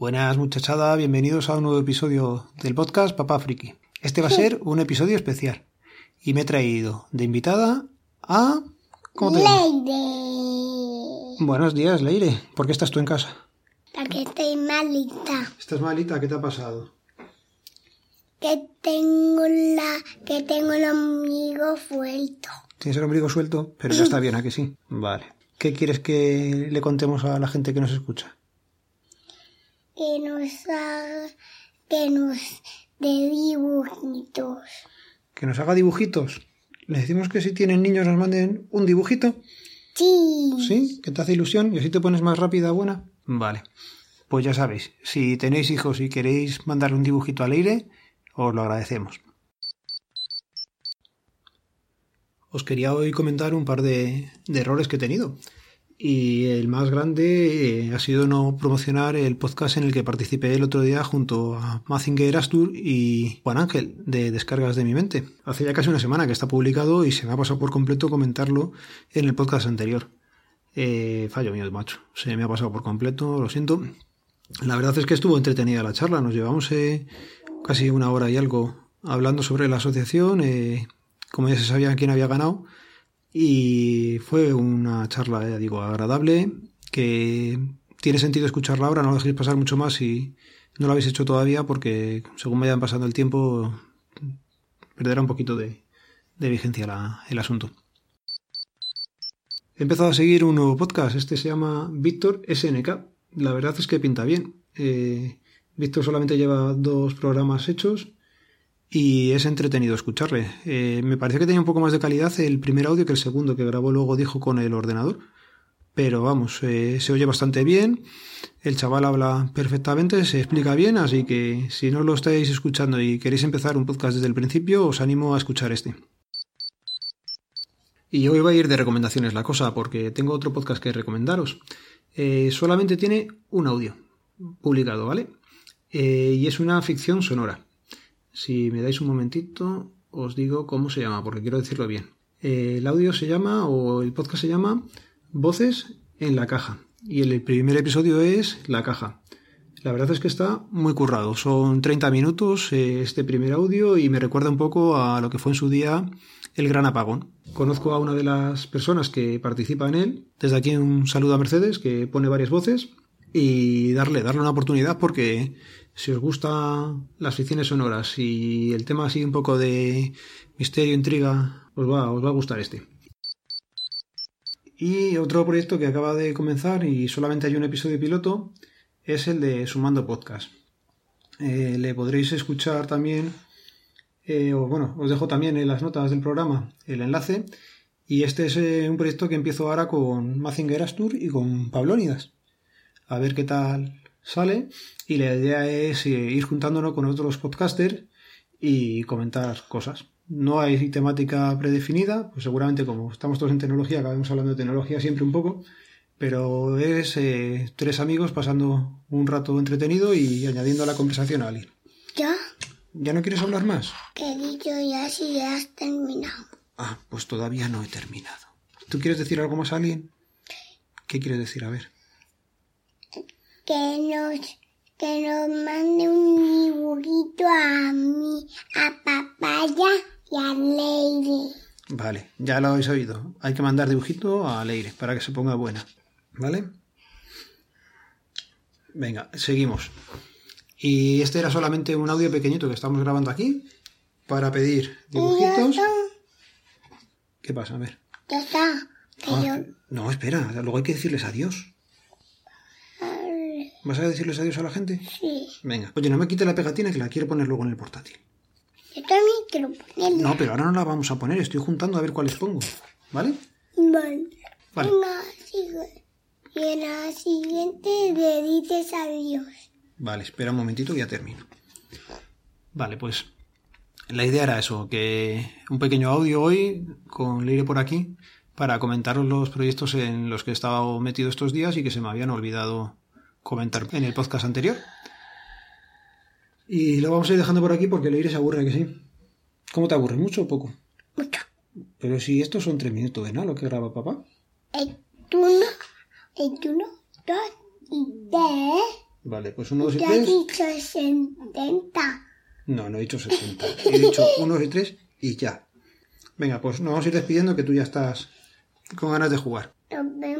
Buenas muchachada, bienvenidos a un nuevo episodio del podcast Papá Friki. Este va a ser un episodio especial y me he traído de invitada a... ¿Cómo te? Leire. Buenos días, Leire. ¿Por qué estás tú en casa? Porque estoy malita. ¿Estás malita? ¿Qué te ha pasado? Que tengo la... que tengo el ombligo suelto. ¿Tienes el ombligo suelto? Pero ya está bien, ¿a que sí? Vale. ¿Qué quieres que le contemos a la gente que nos escucha? Que nos haga, que nos dé dibujitos. ¿Que nos haga dibujitos? ¿Le decimos que si tienen niños nos manden un dibujito? Sí. ¿Sí? ¿Que te hace ilusión? ¿Y así te pones más rápida, buena? Vale. Pues ya sabéis, si tenéis hijos y queréis mandarle un dibujito al aire, os lo agradecemos. Os quería hoy comentar un par de, de errores que he tenido. Y el más grande eh, ha sido no promocionar el podcast en el que participé el otro día junto a Mazinger Astur y Juan Ángel de Descargas de mi mente. Hace ya casi una semana que está publicado y se me ha pasado por completo comentarlo en el podcast anterior. Eh, fallo mío, macho. Se me ha pasado por completo, lo siento. La verdad es que estuvo entretenida la charla. Nos llevamos eh, casi una hora y algo hablando sobre la asociación, como ya se sabía quién había ganado y fue una charla, ya digo, agradable, que tiene sentido escucharla ahora, no lo dejéis pasar mucho más si no lo habéis hecho todavía, porque según vayan pasando el tiempo, perderá un poquito de, vigencia el asunto. He empezado a seguir un nuevo podcast, este se llama Víctor SNK. La verdad es que pinta bien. Eh, Víctor solamente lleva dos programas hechos y es entretenido escucharle. Eh, me parece que tenía un poco más de calidad el primer audio que el segundo que grabó luego dijo con el ordenador. Pero vamos, eh, se oye bastante bien, el chaval habla perfectamente, se explica bien, así que si no lo estáis escuchando y queréis empezar un podcast desde el principio, os animo a escuchar este. Y hoy va a ir de recomendaciones la cosa, porque tengo otro podcast que recomendaros. Eh, solamente tiene un audio publicado, ¿vale? y es una ficción sonora. Si me dais un momentito, os digo cómo se llama, porque quiero decirlo bien. El audio se llama, o el podcast se llama Voces en la caja. Y el primer episodio es La caja. La verdad es que está muy currado. Son 30 minutos eh, este primer audio y me recuerda un poco a lo que fue en su día el gran apagón. Conozco a una de las personas que participa en él. Desde aquí un saludo a Mercedes, que pone varias voces. Y darle, darle una oportunidad porque si os gustan las ficciones sonoras y el tema así un poco de misterio, intriga, os va, os va a gustar este. Y otro proyecto que acaba de comenzar y solamente hay un episodio piloto es el de Sumando Podcast. Eh, le podréis escuchar también, eh, o bueno, os dejo también en las notas del programa el enlace. Y este es eh, un proyecto que empiezo ahora con Mazinger Astur y con Pablónidas. A ver qué tal sale y la idea es eh, ir juntándonos con otros podcasters y comentar cosas. No hay temática predefinida, pues seguramente como estamos todos en tecnología, acabamos hablando de tecnología siempre un poco, pero es eh, tres amigos pasando un rato entretenido y añadiendo a la conversación a alguien. ¿Ya? ¿Ya no quieres hablar más? Que he dicho ya si ya has terminado. Ah, pues todavía no he terminado. ¿Tú quieres decir algo más a alguien? ¿Qué quieres decir? A ver que nos, que nos mande un dibujito a mí, a papaya y a Leire. Vale, ya lo habéis oído. Hay que mandar dibujito a Leire para que se ponga buena. ¿Vale? Venga, seguimos. Y este era solamente un audio pequeñito que estamos grabando aquí para pedir dibujitos. ¿Qué pasa? A ver. Ya está. Ah, no, espera, luego hay que decirles adiós. ¿Vas a decirles adiós a la gente? Sí. Venga. Oye, no me quite la pegatina que la quiero poner luego en el portátil. Yo también quiero ponerla. No, pero ahora no la vamos a poner. Estoy juntando a ver cuáles pongo. ¿Vale? Vale. vale. sigue. Y en la siguiente le dices adiós. Vale, espera un momentito que ya termino. Vale, pues la idea era eso, que un pequeño audio hoy con Leire por aquí para comentaros los proyectos en los que he estado metido estos días y que se me habían olvidado comentar en el podcast anterior. Y lo vamos a ir dejando por aquí porque Leire se aburre, que sí. ¿Cómo te aburre? ¿Mucho o poco? Mucho. Pero si estos son tres minutos de nada lo que graba papá. El uno, el uno, dos y tres. Vale, pues 1, 2 y Te has 3. dicho 70. No, no he dicho 60. He dicho 1, 2 y 3 y ya. Venga, pues nos vamos a ir despidiendo que tú ya estás con ganas de jugar. Nos vemos,